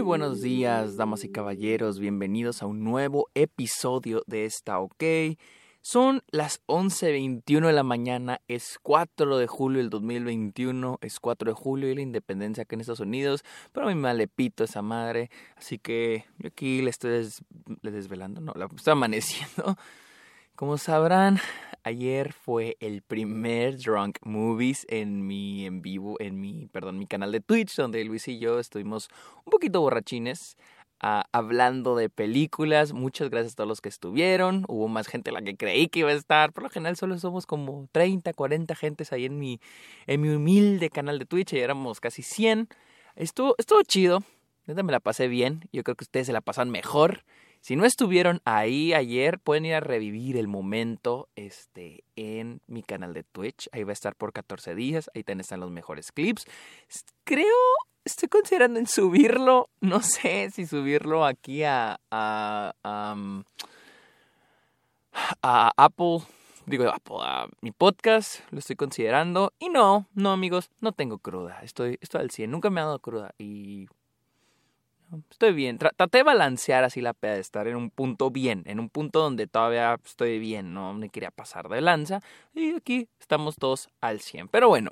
Muy buenos días, damas y caballeros, bienvenidos a un nuevo episodio de esta OK. Son las 11.21 de la mañana, es 4 de julio del 2021, es 4 de julio y la independencia acá en Estados Unidos, pero a mí me pito esa madre, así que yo aquí le estoy desvelando, no, la estoy amaneciendo. Como sabrán, ayer fue el primer Drunk Movies en mi en vivo, en mi, perdón, mi canal de Twitch, donde Luis y yo estuvimos un poquito borrachines. Ah, hablando de películas. Muchas gracias a todos los que estuvieron. Hubo más gente de la que creí que iba a estar. Por lo general solo somos como 30, 40 gentes ahí en mi, en mi humilde canal de Twitch. Y éramos casi 100. Estuvo, estuvo chido. Me la pasé bien. Yo creo que ustedes se la pasan mejor. Si no estuvieron ahí ayer, pueden ir a revivir el momento este, en mi canal de Twitch. Ahí va a estar por 14 días. Ahí están los mejores clips. Creo, estoy considerando en subirlo. No sé si subirlo aquí a, a Apple. Digo, Apple, a mi podcast. Lo estoy considerando. Y no, no, amigos, no tengo cruda. Estoy, estoy al 100. Nunca me ha dado cruda. Y estoy bien. traté de balancear así la peda, de estar en un punto bien, en un punto donde todavía estoy bien, no me quería pasar de lanza. Y aquí estamos todos al 100. Pero bueno,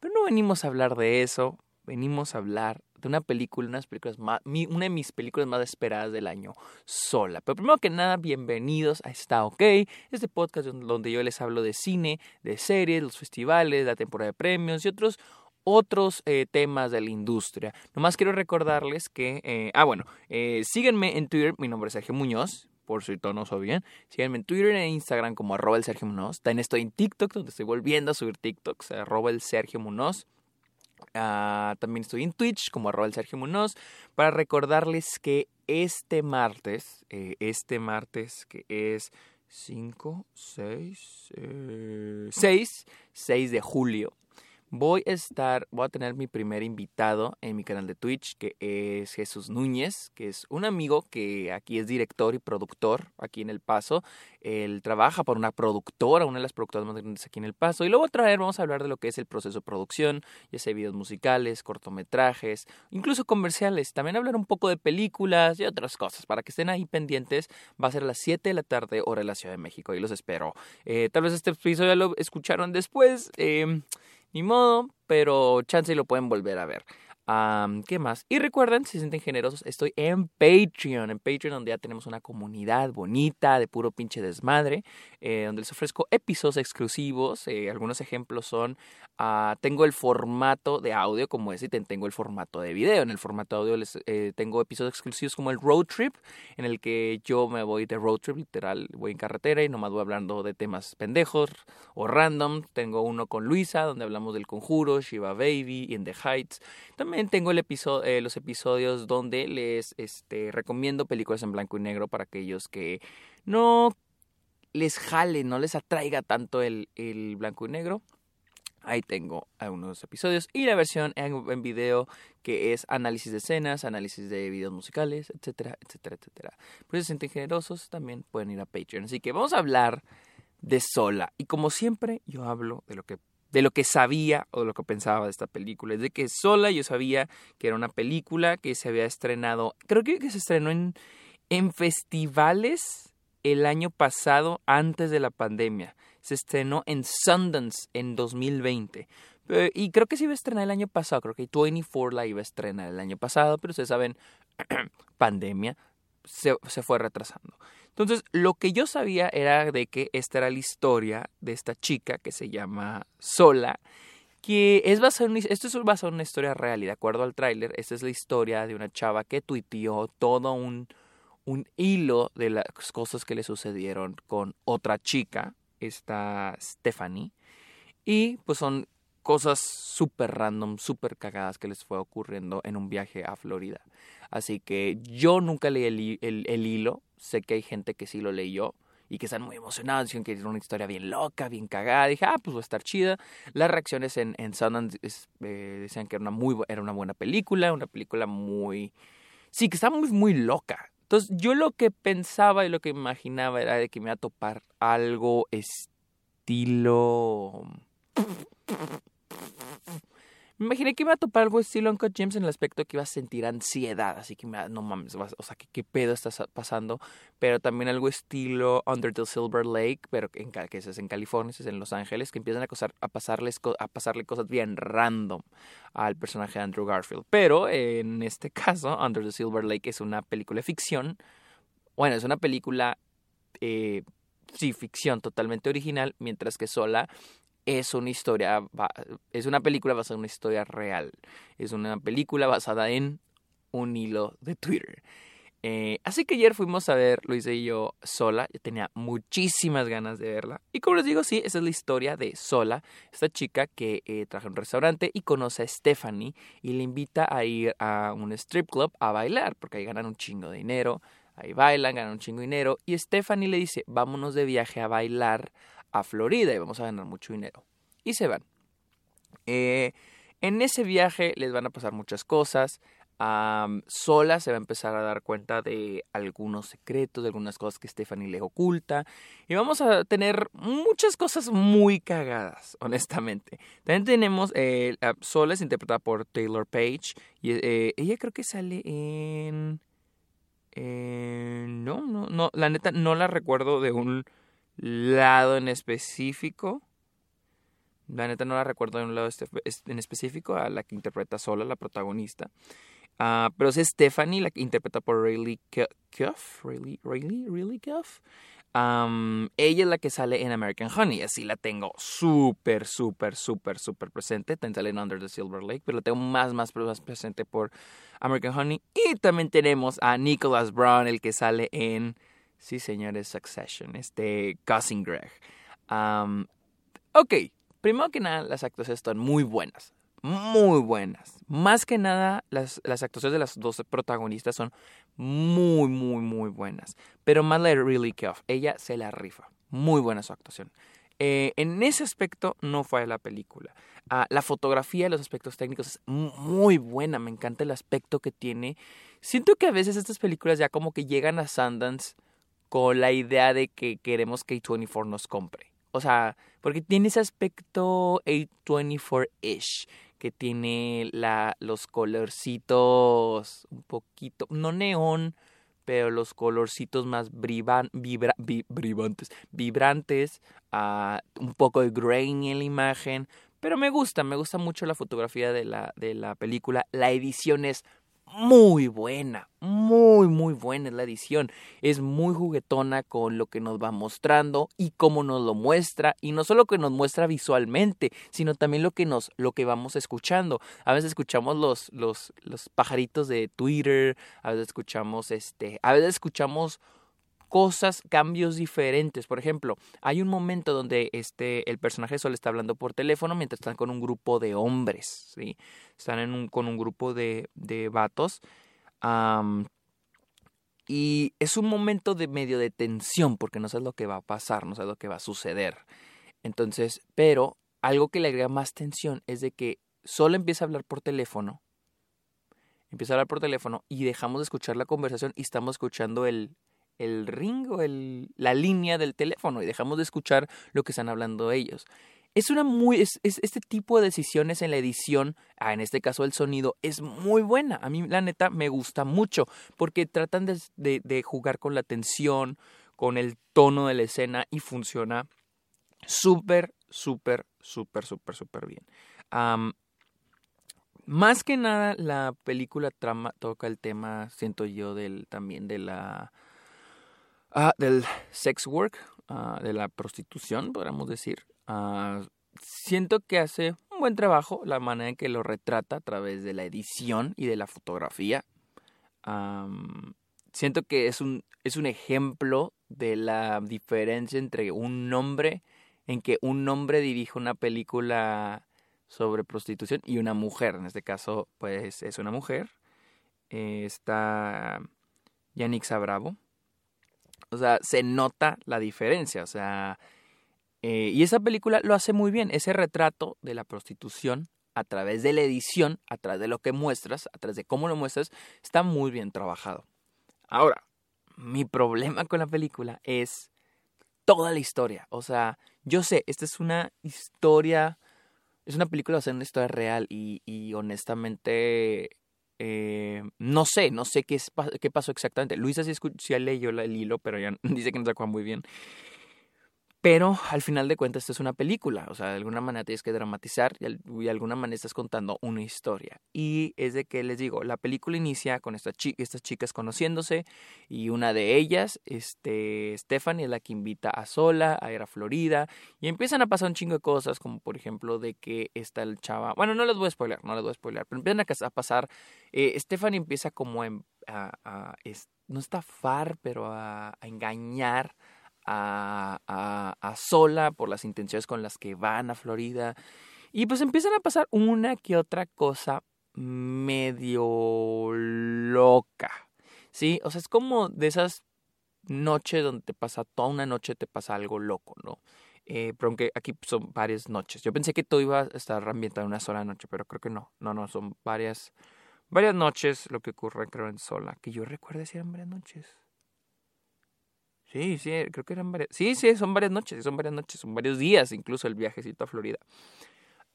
pero no venimos a hablar de eso, venimos a hablar de una película, una de mis películas más esperadas del año, sola. Pero primero que nada, bienvenidos a Está OK, este podcast donde yo les hablo de cine, de series, los festivales, la temporada de premios y otros otros eh, temas de la industria. Nomás quiero recordarles que, eh, ah bueno, eh, síganme en Twitter, mi nombre es Sergio Muñoz, por si todo no soy bien. Síganme en Twitter e Instagram como arroba el Sergio Muñoz. También estoy en TikTok, donde estoy volviendo a subir TikToks, arroba el Sergio Muñoz. Ah, también estoy en Twitch como arroba el Sergio Muñoz para recordarles que este martes, este martes que es 5, 6, 6, 6 de julio, Voy a estar, voy a tener mi primer invitado en mi canal de Twitch, que es Jesús Núñez, que es un amigo que aquí es director y productor aquí en El Paso. Él trabaja por una productora, una de las productoras más grandes aquí en El Paso. Y luego traer, vamos a hablar de lo que es el proceso de producción, ya sea videos musicales, cortometrajes, incluso comerciales. También hablar un poco de películas y otras cosas para que estén ahí pendientes. Va a ser a las 7 de la tarde, hora de la Ciudad de México, y los espero. Eh, tal vez este episodio ya lo escucharon después. Eh, ni modo, pero chance y lo pueden volver a ver. ¿Qué más? Y recuerden, si se sienten generosos, estoy en Patreon. En Patreon, donde ya tenemos una comunidad bonita de puro pinche desmadre, eh, donde les ofrezco episodios exclusivos. Eh, algunos ejemplos son: ah, tengo el formato de audio como ese, y tengo el formato de video. En el formato de audio les eh, tengo episodios exclusivos como el Road Trip, en el que yo me voy de road trip, literal, voy en carretera y nomás voy hablando de temas pendejos o random. Tengo uno con Luisa, donde hablamos del conjuro, Shiva Baby, In the Heights. También tengo eh, los episodios donde les este, recomiendo películas en blanco y negro para aquellos que no les jale, no les atraiga tanto el, el blanco y negro. Ahí tengo algunos episodios y la versión en, en, video que es análisis de escenas, análisis de videos musicales, etcétera, etcétera, etcétera. Por si se sienten generosos, también pueden ir a Patreon. Así que vamos a hablar de Sola. Y como siempre, yo hablo de lo que de lo que sabía o de lo que pensaba de esta película. Es de que sola yo sabía que era una película que se había estrenado, creo que, se estrenó en, en festivales el año pasado antes de la pandemia. Se estrenó en Sundance en 2020. y creo que se iba a estrenar el año pasado, creo que 24 la iba a estrenar el año pasado, pero ustedes saben, pandemia, se, fue retrasando. Entonces, lo que yo sabía era de que esta era la historia de esta chica que se llama Sola, que es basada en, esto es basado en una historia real y de acuerdo al tráiler, esta es la historia de una chava que tuiteó todo un, un hilo de las cosas que le sucedieron con otra chica, esta Stephanie, y pues son cosas súper random, súper cagadas que les fue ocurriendo en un viaje a Florida. Así que yo nunca leí el, hilo, sé que hay gente que sí lo leyó y que están muy emocionados, dicen que era una historia bien loca, bien cagada. Dije, ah, pues va a estar chida. Las reacciones en, en Sundance eh, decían que era una, muy, era una buena película, una película muy... Sí, que estaba muy, muy loca. Entonces yo lo que pensaba y lo que imaginaba era de que me iba a topar algo estilo Me imaginé que iba a topar algo estilo Uncut James en el aspecto que iba a sentir ansiedad, así que no mames, o sea, ¿qué, pedo está pasando? Pero también algo estilo Under the Silver Lake, pero en, que es en California, es en Los Ángeles, que empiezan a, a pasarle cosas bien random al personaje de Andrew Garfield. Pero en este caso, Under the Silver Lake es una película de ficción. Bueno, es una película, eh, sí, ficción totalmente original, mientras que Sola es una historia, es una película basada en una historia real. Es una película basada en un hilo de Twitter. Eh, así que ayer fuimos a ver, lo hice yo sola, yo tenía muchísimas ganas de verla. Y como les digo, sí, esa es la historia de Sola, esta chica que eh, trabaja en un restaurante y conoce a Stephanie y le invita a ir a un strip club a bailar, porque ahí ganan un chingo de dinero, ahí bailan, ganan un chingo de dinero. Y Stephanie le dice, vámonos de viaje a bailar a Florida y vamos a ganar mucho dinero. Y se van. Eh, en ese viaje les van a pasar muchas cosas. sola se va a empezar a dar cuenta de algunos secretos, de algunas cosas que Stephanie le oculta. Y vamos a tener muchas cosas muy cagadas, honestamente. También tenemos, eh, Sola es interpretada por Taylor Page. Y eh, ella creo que sale en... no, no, no, la neta no la recuerdo de un lado en específico. La neta no la recuerdo de un lado este, en específico, a la que interpreta sola, la protagonista. Uh, pero es Stephanie, la que interpreta por Rayleigh Cuff. Rayleigh, Rayleigh, Rayleigh Cuff. Ella es la que sale en American Honey. Así la tengo súper, súper, súper, súper presente. También sale en Under the Silver Lake, pero la tengo más, más, más presente por American Honey. Y también tenemos a Nicholas Brown, el que sale en Sí, señores, Succession, este Cousin Greg. ok, primero que nada, las actuaciones están muy buenas. Muy buenas. Más que nada, las, las actuaciones de las dos protagonistas son muy, muy, muy buenas. Pero más la de Really. Ella se la rifa. Muy buena su actuación. Eh, en ese aspecto no fue la película. Ah, la fotografía, los aspectos técnicos es muy buena. Me encanta el aspecto que tiene. Siento que a veces estas películas ya como que llegan a Sundance con la idea de que queremos que A24 nos compre. O sea, porque tiene ese aspecto A24-ish, que tiene la, los colorcitos un poquito, no neón, pero los colorcitos más vibrantes, vibrantes, uh, un poco de grain en la imagen. Pero me gusta, me gusta mucho la fotografía de la, de la película. La edición es muy buena, muy, muy buena es la edición. Es muy juguetona con lo que nos va mostrando y cómo nos lo muestra. Y no solo que nos muestra visualmente, sino también lo que nos, lo que vamos escuchando. A veces escuchamos los, los, los pajaritos de Twitter, a veces escuchamos este, a veces escuchamos cosas, cambios diferentes. Por ejemplo, hay un momento donde este, el personaje solo está hablando por teléfono mientras están con un grupo de hombres, ¿sí? Están en un, con un grupo de, de vatos. y es un momento de medio de tensión porque no sabes lo que va a pasar, no sabes lo que va a suceder. Entonces, pero algo que le agrega más tensión es de que solo empieza a hablar por teléfono empieza a hablar por teléfono y dejamos de escuchar la conversación y estamos escuchando el, el ring o el, la línea del teléfono y dejamos de escuchar lo que están hablando ellos. Es una muy, es, este tipo de decisiones en la edición, ah, en este caso el sonido, es muy buena. A mí la neta me gusta mucho porque tratan de, de, jugar con la tensión, con el tono de la escena y funciona súper, súper, súper, súper, súper bien. más que nada, la película trama, toca el tema, siento yo, del, también de la Ah, del sex work, ah, de la prostitución, podríamos decir. Ah, siento que hace un buen trabajo la manera en que lo retrata a través de la edición y de la fotografía. siento que es un, es un ejemplo de la diferencia entre un hombre, en que un hombre dirige una película sobre prostitución y una mujer. En este caso, pues es una mujer. Eh, está Yannick Sabravo o sea, se nota la diferencia. O sea, eh, y esa película lo hace muy bien. Ese retrato de la prostitución a través de la edición, a través de lo que muestras, a través de cómo lo muestras, está muy bien trabajado. Ahora, mi problema con la película es toda la historia. O sea, yo sé, esta es una historia es una película basada en una historia real y, y honestamente eh, no sé, no sé qué, es, qué pasó exactamente. Luisa sí, sí leyó el hilo, pero ya dice que no acuerda muy bien. Pero al final de cuentas esto es una película, o sea, de alguna manera tienes que dramatizar y de alguna manera estás contando una historia. Y es de que les digo, la película inicia con estas chicas conociéndose y una de ellas, este, Stephanie, es la que invita a Sola a ir a Florida y empiezan a pasar un chingo de cosas, como por ejemplo de que está el chava, bueno, no les voy a spoiler, no les voy a spoiler, pero empiezan a pasar, eh, Stephanie empieza como a, a, no estafar, pero a, a engañar a, sola por las intenciones con las que van a Florida. Y pues empiezan a pasar una que otra cosa medio loca. ¿Sí? O sea, es como de esas noches donde te pasa toda una noche, te pasa algo loco, ¿no? Eh, pero aunque aquí son varias noches. Yo pensé que todo iba a estar ambientado en una sola noche, pero creo que no. No, no, son varias, varias noches lo que ocurre, creo, en sola. Que yo recuerde si eran varias noches. Sí, sí, creo que eran varias. Sí, sí, son varias noches, son varias noches, son varios días incluso el viajecito a Florida.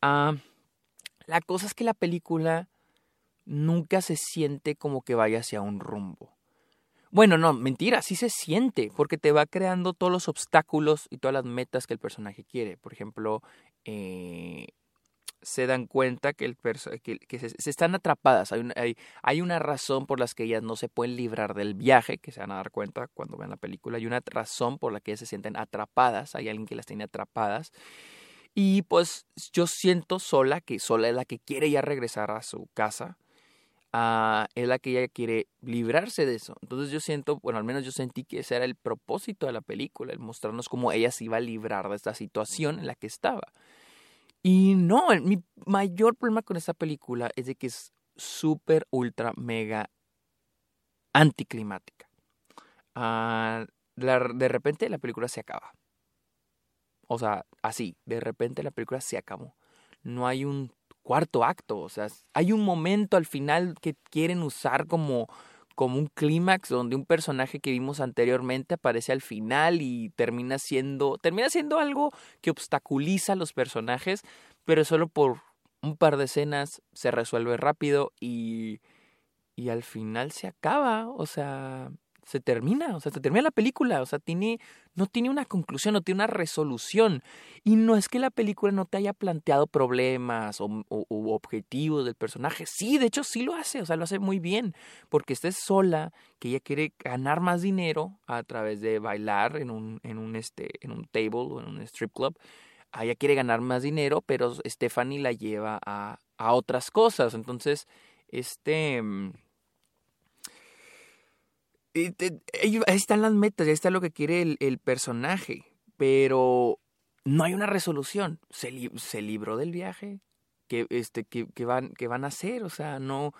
Ah, la cosa es que la película nunca se siente como que vaya hacia un rumbo. Bueno, no, mentira, sí se siente, porque te va creando todos los obstáculos y todas las metas que el personaje quiere. Por ejemplo, eh, se dan cuenta que, el que, se, están atrapadas. Hay una, hay, hay una razón por la que ellas no se pueden librar del viaje, que se van a dar cuenta cuando vean la película. Hay una razón por la que ellas se sienten atrapadas. Hay alguien que las tiene atrapadas. Y pues yo siento sola, que sola es la que quiere ya regresar a su casa. Uh, es la que ella quiere librarse de eso. Entonces yo siento, bueno, al menos yo sentí que ese era el propósito de la película, el mostrarnos cómo ella se iba a librar de esta situación en la que estaba. Y no, mi mayor problema con esta película es de que es súper, ultra, mega anticlimática. Ah, de repente la película se acaba. O sea, así, de repente la película se acabó. No hay un cuarto acto, o sea, hay un momento al final que quieren usar como como un clímax donde un personaje que vimos anteriormente aparece al final y termina siendo termina siendo algo que obstaculiza a los personajes, pero solo por un par de escenas se resuelve rápido y y al final se acaba, o sea, se termina, o sea, se termina la película, o sea, tiene, no tiene una conclusión, no tiene una resolución. Y no es que la película no te haya planteado problemas o, objetivos del personaje, sí, de hecho sí lo hace, o sea, lo hace muy bien, porque estés sola, que ella quiere ganar más dinero a través de bailar en un, en un, este, en un table o en un strip club, ella quiere ganar más dinero, pero Stephanie la lleva a, a otras cosas, entonces, este mm, ahí están las metas, ahí está lo que quiere el, el personaje, pero no hay una resolución. Se, se libró del viaje, que, este, que, van, van a hacer, o sea, no...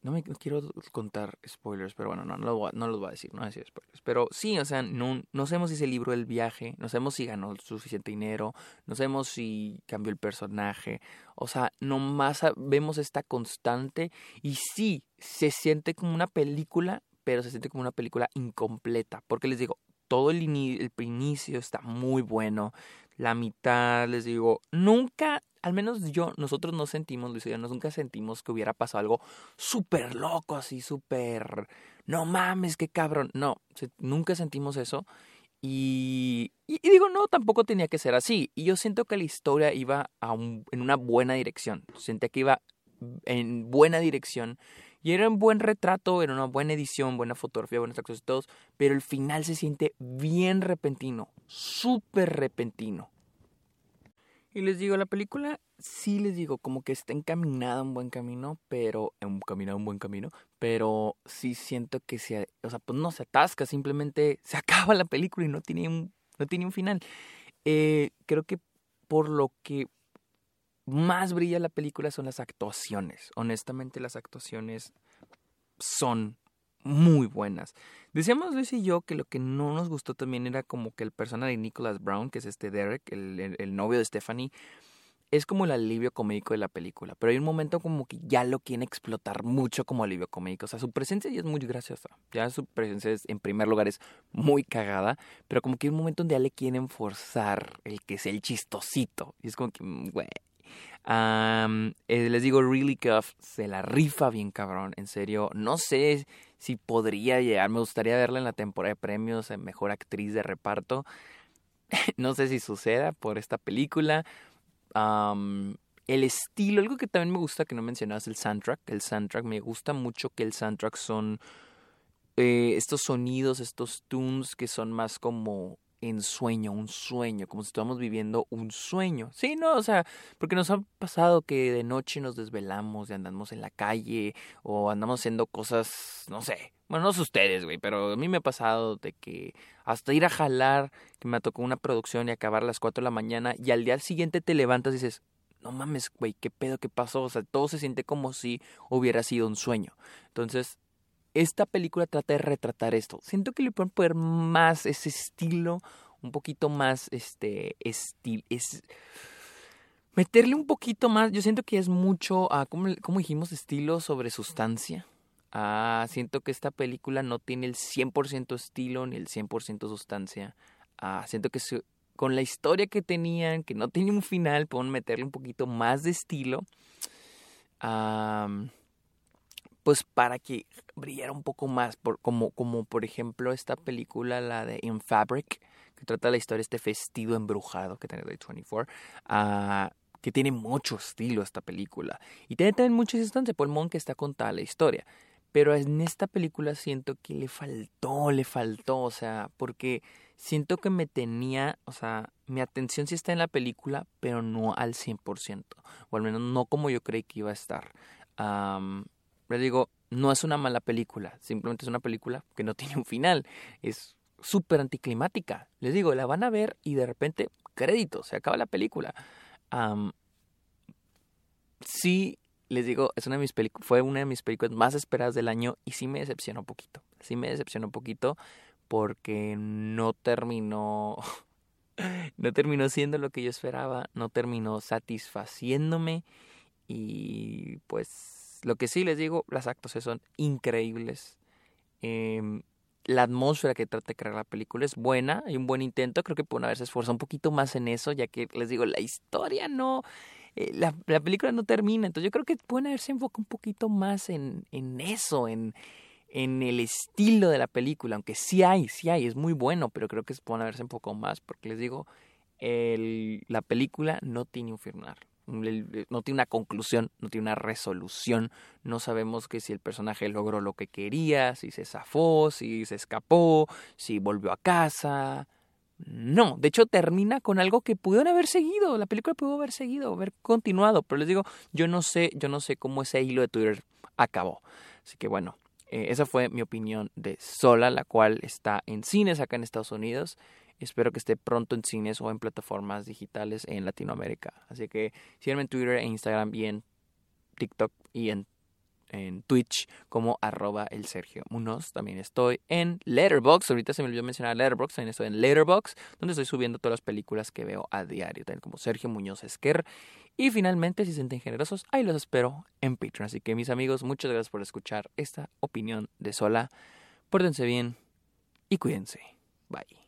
No me quiero contar spoilers, pero bueno, no, no, no los voy a decir, no voy a decir spoilers. Pero sí, o sea, no, no sabemos si se libró del viaje, no sabemos si ganó suficiente dinero, no sabemos si cambió el personaje. O sea, nomás vemos esta constante y sí, se siente como una película pero se siente como una película incompleta. Porque les digo, todo el, el inicio está muy bueno. La mitad, les digo, nunca, al menos yo, nosotros no sentimos, Luis y yo, nunca sentimos que hubiera pasado algo súper loco, así súper, no mames, qué cabrón. No, nunca sentimos eso. Y, y, digo, no, tampoco tenía que ser así. Y yo siento que la historia iba a en una buena dirección. Sentía que iba en buena dirección y era un buen retrato, era una buena edición, buena fotografía, buenos actores y todos, pero el final se siente bien repentino, súper repentino. Y les digo, la película sí les digo, como que está encaminada a un buen camino, pero encaminada a un buen camino, pero sí siento que se, o sea, pues no se atasca, simplemente se acaba la película y no tiene un, no tiene un final. Eh, creo que por lo que más brilla la película son las actuaciones. Honestamente, las actuaciones son muy buenas. Decíamos Luis y yo que lo que no nos gustó también era como que el personaje de Nicholas Brown, que es este Derek, el, el, novio de Stephanie, es como el alivio comédico de la película. Pero hay un momento como que ya lo quieren explotar mucho como alivio comédico. O sea, su presencia ya es muy graciosa. Ya su presencia es, en primer lugar es muy cagada. Pero como que hay un momento donde ya le quieren forzar el que sea el chistosito. Y es como que, mm, Eh, les digo, Really Cuff se la rifa bien cabrón, en serio. No sé si podría llegar, me gustaría verla en la temporada de premios, mejor actriz de reparto. no sé si suceda por esta película. el estilo, algo que también me gusta que no mencionabas, el soundtrack. El soundtrack, me gusta mucho que el soundtrack son eh, estos sonidos, estos tunes que son más como en sueño, un sueño, como si estuviéramos viviendo un sueño. Sí, no, o sea, porque nos ha pasado que de noche nos desvelamos y andamos en la calle o andamos haciendo cosas, no sé, bueno, no sé ustedes, güey, pero a mí me ha pasado de que hasta ir a jalar, que me tocó una producción y acabar a las 4 de la mañana y al día siguiente te levantas y dices, no mames, güey, ¿qué pedo qué pasó? O sea, todo se siente como si hubiera sido un sueño. Entonces, esta película trata de retratar esto. Siento que le pueden poner más ese estilo, un poquito más este estilo, es meterle un poquito más. Yo siento que es mucho, uh, ¿cómo, dijimos? Estilo sobre sustancia. Ah, siento que esta película no tiene el 100% estilo ni el 100% sustancia. Ah, siento que con la historia que tenían, que no tiene un final, pueden meterle un poquito más de estilo. Ah pues para que brillara un poco más, por, como, por ejemplo esta película, la de In Fabric, que trata la historia de este vestido embrujado que tiene Day 24, uh, que tiene mucho estilo esta película. Y tiene también muchas instancias por el que está contada la historia. Pero en esta película siento que le faltó, le faltó, o sea, porque siento que me tenía, o sea, mi atención sí está en la película, pero no al 100%, o al menos no como yo creí que iba a estar. Um, les digo, no es una mala película, simplemente es una película que no tiene un final. Es súper anticlimática. Les digo, la van a ver y de repente, crédito, se acaba la película. sí, les digo, es una de mis fue una de mis películas más esperadas del año y sí me decepcionó un poquito. Sí me decepcionó un poquito porque no terminó no terminó siendo lo que yo esperaba, no terminó satisfaciéndome y pues lo que sí les digo, las actuaciones son increíbles. Em, la atmósfera que trata de crear la película es buena, hay un buen intento, creo que pueden haberse esforzado un poquito más en eso, ya que les digo, la historia no, eh, la, la, película no termina, entonces yo creo que pueden haberse enfocado un poquito más en, eso, en, el estilo de la película, aunque sí hay, sí hay, es muy bueno, pero creo que pueden haberse enfocado más, porque les digo, la película no tiene un final no tiene una conclusión, no tiene una resolución, no sabemos que si el personaje logró lo que quería, si se zafó, si se escapó, si volvió a casa. No, de hecho termina con algo que pudieron haber seguido, la película pudo haber seguido, haber continuado, pero les digo, yo no sé, yo no sé cómo ese hilo de Twitter acabó. Así que bueno, eh, esa fue mi opinión de Sola, la cual está en cines acá en Estados Unidos. Espero que esté pronto en cines o en plataformas digitales en Latinoamérica. Así que síganme en Twitter e Instagram y en TikTok y en, en Twitch como arroba el Sergio Munoz. También estoy en Letterboxd. Ahorita se me olvidó mencionar Letterboxd. También estoy en Letterboxd, donde estoy subiendo todas las películas que veo a diario. También como Sergio Muñoz Esquer. Y finalmente, si se sienten generosos, ahí los espero en Patreon. Así que mis amigos, muchas gracias por escuchar esta opinión de Sola. Pórtense bien y cuídense. Bye.